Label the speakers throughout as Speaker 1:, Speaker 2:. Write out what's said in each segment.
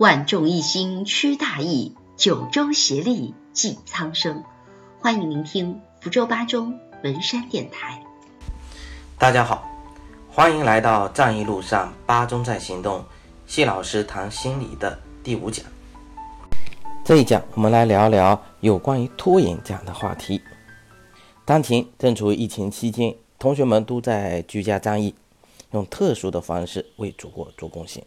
Speaker 1: 万众一心驱大疫，九州协力济苍生。欢迎聆听福州八中文山电台。
Speaker 2: 大家好，欢迎来到战役路上八中在行动，谢老师谈心理的第五讲。这一讲我们来聊聊有关于拖延这样的话题。当前正处于疫情期间，同学们都在居家战役，用特殊的方式为祖国做贡献。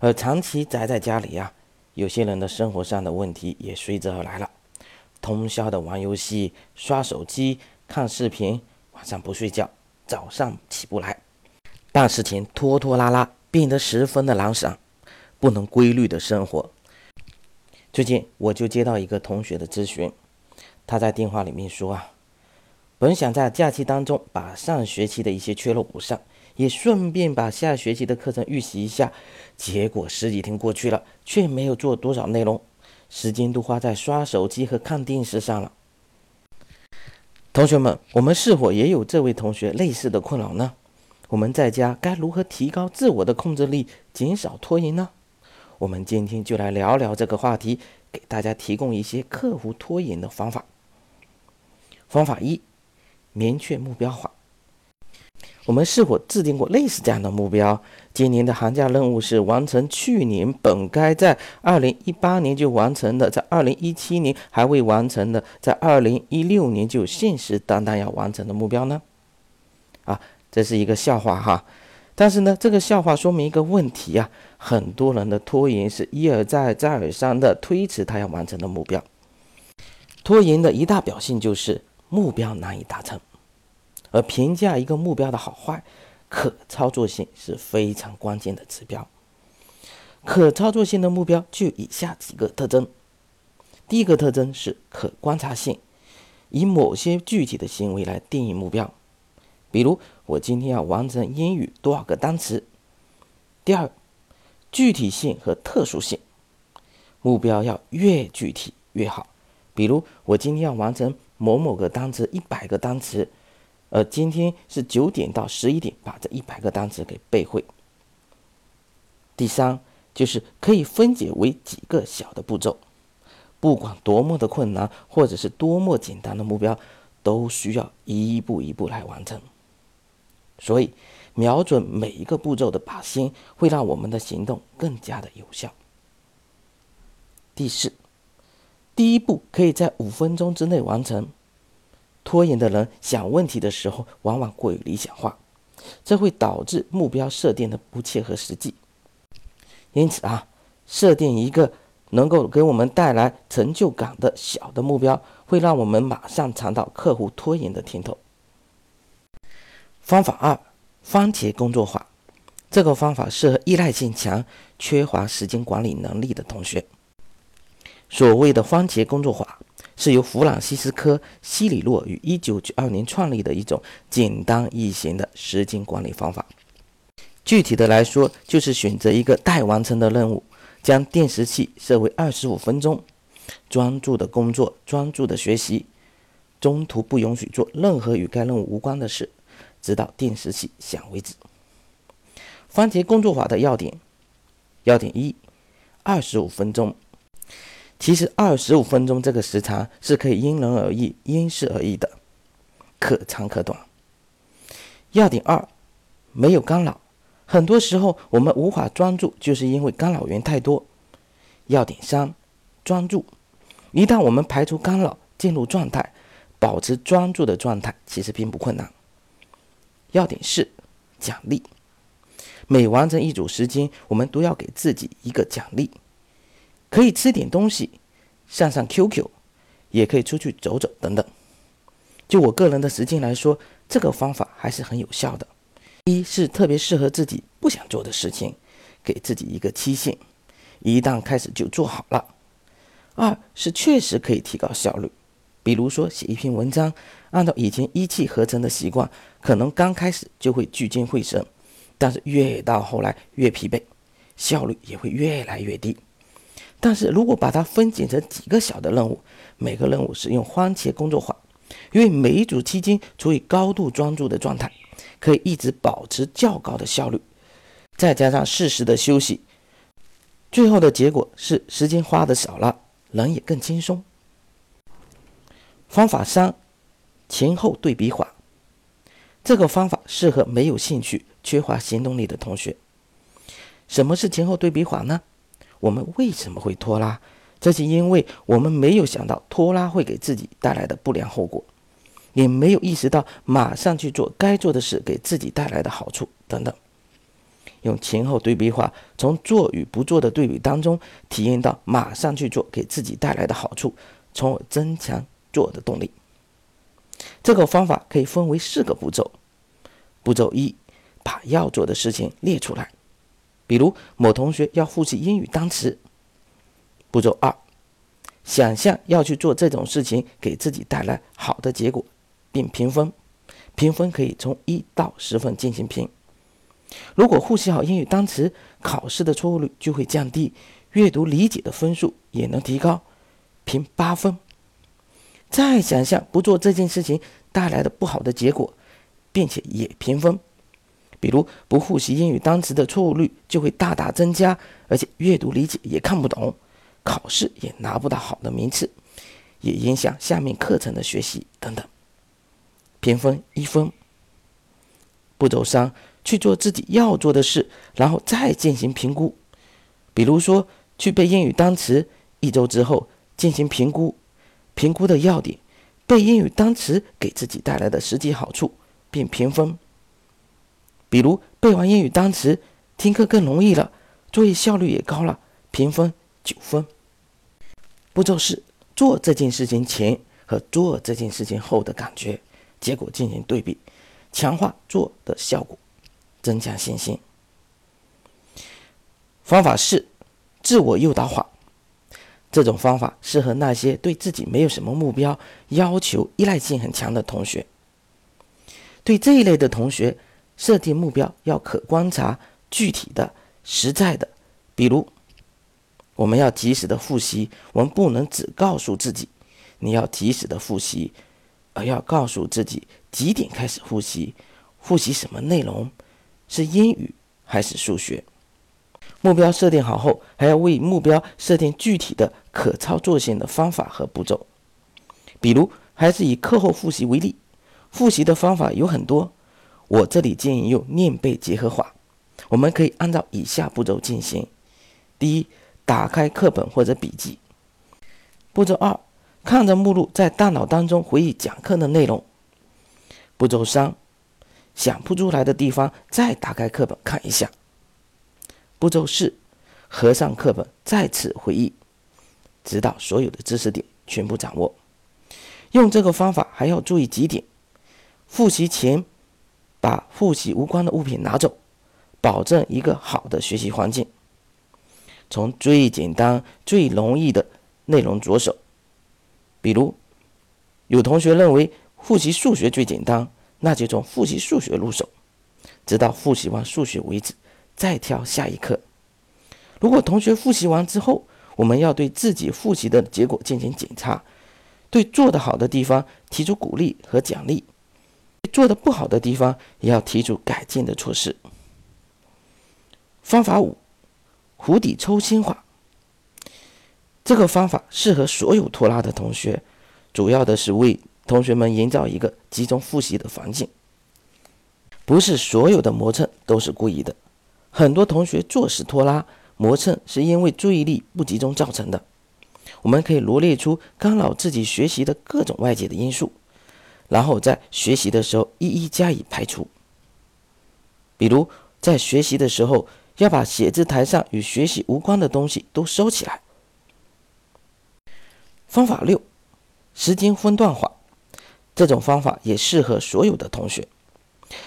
Speaker 2: 而长期宅在家里呀，有些人的生活上的问题也随之而来了。通宵的玩游戏、刷手机、看视频，晚上不睡觉，早上起不来，办事情拖拖拉拉，变得十分的懒散，不能规律的生活。最近我就接到一个同学的咨询，他在电话里面说啊，本想在假期当中把上学期的一些缺漏补上。也顺便把下学期的课程预习一下，结果十几天过去了，却没有做多少内容，时间都花在刷手机和看电视上了。同学们，我们是否也有这位同学类似的困扰呢？我们在家该如何提高自我的控制力，减少拖延呢？我们今天就来聊聊这个话题，给大家提供一些克服拖延的方法。方法一：明确目标化。我们是否制定过类似这样的目标？今年的寒假任务是完成去年本该在二零一八年就完成的，在二零一七年还未完成的，在二零一六年就信誓旦旦要完成的目标呢？啊，这是一个笑话哈。但是呢，这个笑话说明一个问题啊，很多人的拖延是一而再、再而三的推迟他要完成的目标。拖延的一大表现就是目标难以达成。而评价一个目标的好坏，可操作性是非常关键的指标。可操作性的目标具有以下几个特征：第一个特征是可观察性，以某些具体的行为来定义目标，比如我今天要完成英语多少个单词。第二，具体性和特殊性，目标要越具体越好，比如我今天要完成某某个单词一百个单词。呃，今天是九点到十一点，把这一百个单词给背会。第三，就是可以分解为几个小的步骤，不管多么的困难，或者是多么简单的目标，都需要一步一步来完成。所以，瞄准每一个步骤的靶心，会让我们的行动更加的有效。第四，第一步可以在五分钟之内完成。拖延的人想问题的时候，往往过于理想化，这会导致目标设定的不切合实际。因此啊，设定一个能够给我们带来成就感的小的目标，会让我们马上尝到克服拖延的甜头。方法二：番茄工作法。这个方法适合依赖性强、缺乏时间管理能力的同学。所谓的番茄工作法。是由弗朗西斯科·西里洛于一九九二年创立的一种简单易行的时间管理方法。具体的来说，就是选择一个待完成的任务，将电时器设为二十五分钟，专注的工作，专注的学习，中途不允许做任何与该任务无关的事，直到电时器响为止。番茄工作法的要点：要点一，二十五分钟。其实二十五分钟这个时长是可以因人而异、因事而异的，可长可短。要点二，没有干扰。很多时候我们无法专注，就是因为干扰源太多。要点三，专注。一旦我们排除干扰，进入状态，保持专注的状态其实并不困难。要点四，奖励。每完成一组时间，我们都要给自己一个奖励。可以吃点东西，上上 QQ，也可以出去走走等等。就我个人的时间来说，这个方法还是很有效的。一是特别适合自己不想做的事情，给自己一个期限，一旦开始就做好了。二是确实可以提高效率，比如说写一篇文章，按照以前一气呵成的习惯，可能刚开始就会聚精会神，但是越到后来越疲惫，效率也会越来越低。但是如果把它分解成几个小的任务，每个任务使用番茄工作法，因为每一组期间处于高度专注的状态，可以一直保持较高的效率，再加上适时的休息，最后的结果是时间花的少了，人也更轻松。方法三，前后对比法。这个方法适合没有兴趣、缺乏行动力的同学。什么是前后对比法呢？我们为什么会拖拉？这是因为我们没有想到拖拉会给自己带来的不良后果，也没有意识到马上去做该做的事给自己带来的好处等等。用前后对比法，从做与不做的对比当中，体验到马上去做给自己带来的好处，从而增强做的动力。这个方法可以分为四个步骤。步骤一，把要做的事情列出来，比如某同学要复习英语单词。步骤二，想象要去做这种事情给自己带来好的结果，并评分。评分可以从一到十分进行评。如果复习好英语单词，考试的错误率就会降低，阅读理解的分数也能提高，评八分。再想象不做这件事情带来的不好的结果，并且也评分，比如不复习英语单词的错误率就会大大增加，而且阅读理解也看不懂。考试也拿不到好的名次，也影响下面课程的学习等等。评分一分。步骤三，去做自己要做的事，然后再进行评估。比如说，去背英语单词，一周之后进行评估，评估的要点，背英语单词给自己带来的实际好处，并评分。比如背完英语单词，听课更容易了，作业效率也高了，评分九分。步骤是做这件事情前和做这件事情后的感觉，结果进行对比，强化做的效果，增强信心。方法四，自我诱导法。这种方法适合那些对自己没有什么目标、要求依赖性很强的同学。对这一类的同学，设定目标要可观察、具体的、实在的，比如。我们要及时的复习，我们不能只告诉自己你要及时的复习，而要告诉自己几点开始复习，复习什么内容，是英语还是数学？目标设定好后，还要为目标设定具体的可操作性的方法和步骤。比如，还是以课后复习为例，复习的方法有很多，我这里建议用练背结合法。我们可以按照以下步骤进行：第一。打开课本或者笔记。步骤二，看着目录，在大脑当中回忆讲课的内容。步骤三，想不出来的地方再打开课本看一下。步骤四，合上课本再次回忆，直到所有的知识点全部掌握。用这个方法还要注意几点：复习前把复习无关的物品拿走，保证一个好的学习环境。从最简单、最容易的内容着手，比如有同学认为复习数学最简单，那就从复习数学入手，直到复习完数学为止，再挑下一课。如果同学复习完之后，我们要对自己复习的结果进行检查，对做得好的地方提出鼓励和奖励，做的不好的地方也要提出改进的措施。方法五。湖底抽薪法，这个方法适合所有拖拉的同学，主要的是为同学们营造一个集中复习的环境。不是所有的磨蹭都是故意的，很多同学做事拖拉磨蹭是因为注意力不集中造成的。我们可以罗列出干扰自己学习的各种外界的因素，然后在学习的时候一一加以排除。比如在学习的时候。要把写字台上与学习无关的东西都收起来。方法六，时间分段法，这种方法也适合所有的同学。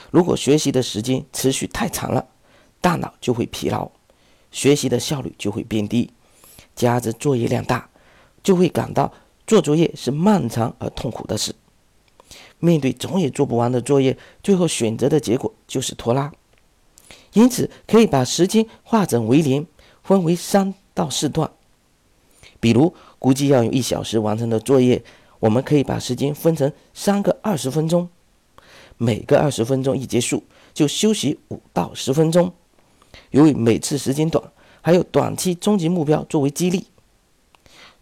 Speaker 2: 如果学习的时间持续太长了，大脑就会疲劳，学习的效率就会变低，加之作业量大，就会感到做作业是漫长而痛苦的事。面对总也做不完的作业，最后选择的结果就是拖拉。因此，可以把时间化整为零，分为三到四段。比如，估计要用一小时完成的作业，我们可以把时间分成三个二十分钟，每个二十分钟一结束就休息五到十分钟。由于每次时间短，还有短期、终极目标作为激励。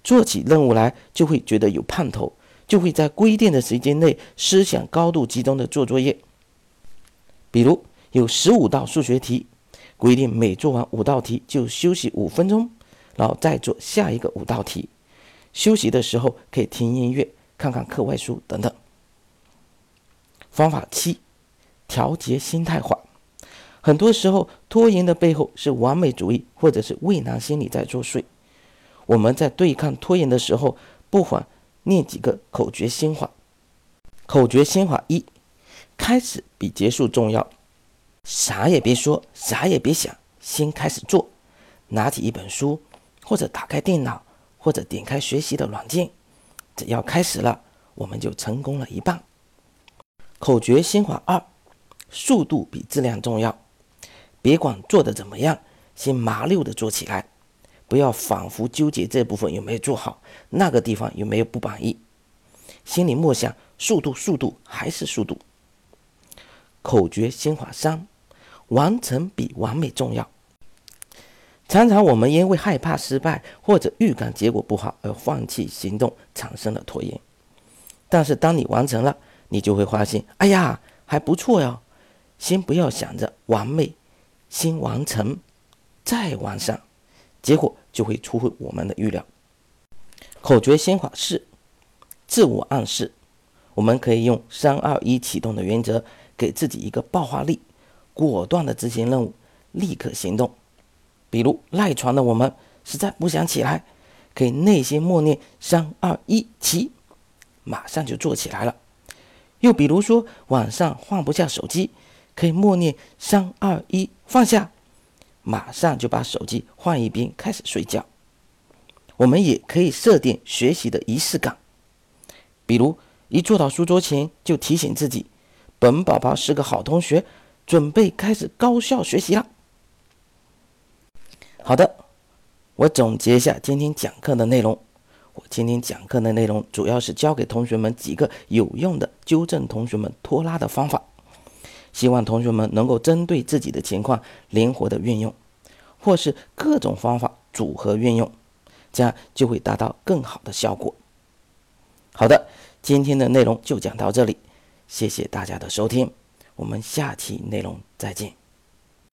Speaker 2: 做起任务来就会觉得有盼头，就会在规定的时间内思想高度集中的做作业。比如有十五道数学题，规定每做完五道题就休息五分钟，然后再做下一个五道题。休息的时候可以听音乐、看看课外书等等。方法七，调节心态化。很多时候拖延的背后是完美主义或者是畏难心理在作祟。我们在对抗拖延的时候，不妨念几个口诀心法。口诀心法一：开始比结束重要。啥也别说，啥也别想，先开始做。拿起一本书，或者打开电脑，或者点开学习的软件，只要开始了，我们就成功了一半。口诀心法二：速度比质量重要。别管做的怎么样，先麻溜的做起来。不要反复纠结这部分有没有做好，那个地方有没有不满意，心里默想速度速度还是速度。口诀心法三：完成比完美重要。常常我们因为害怕失败或者预感结果不好而放弃行动，产生了拖延。但是当你完成了，你就会发现，哎呀，还不错哟。先不要想着完美，先完成，再完善。结果就会出乎我们的预料。口诀心法四：自我暗示。我们可以用三二一启动的原则，给自己一个爆发力，果断的执行任务，立刻行动。比如赖床的我们实在不想起来，可以内心默念三二一起，马上就做起来了。又比如说晚上放不下手机，可以默念三二一放下。马上就把手机换一边，开始睡觉。我们也可以设定学习的仪式感，比如一坐到书桌前就提醒自己：“本宝宝是个好同学，准备开始高效学习了。”好的，我总结一下今天讲课的内容。我今天讲课的内容主要是教给同学们几个有用的纠正同学们拖拉的方法。希望同学们能够针对自己的情况灵活的运用，或是各种方法组合运用，这样就会达到更好的效果。好的，今天的内容就讲到这里，谢谢大家的收听，我们下期内容再见。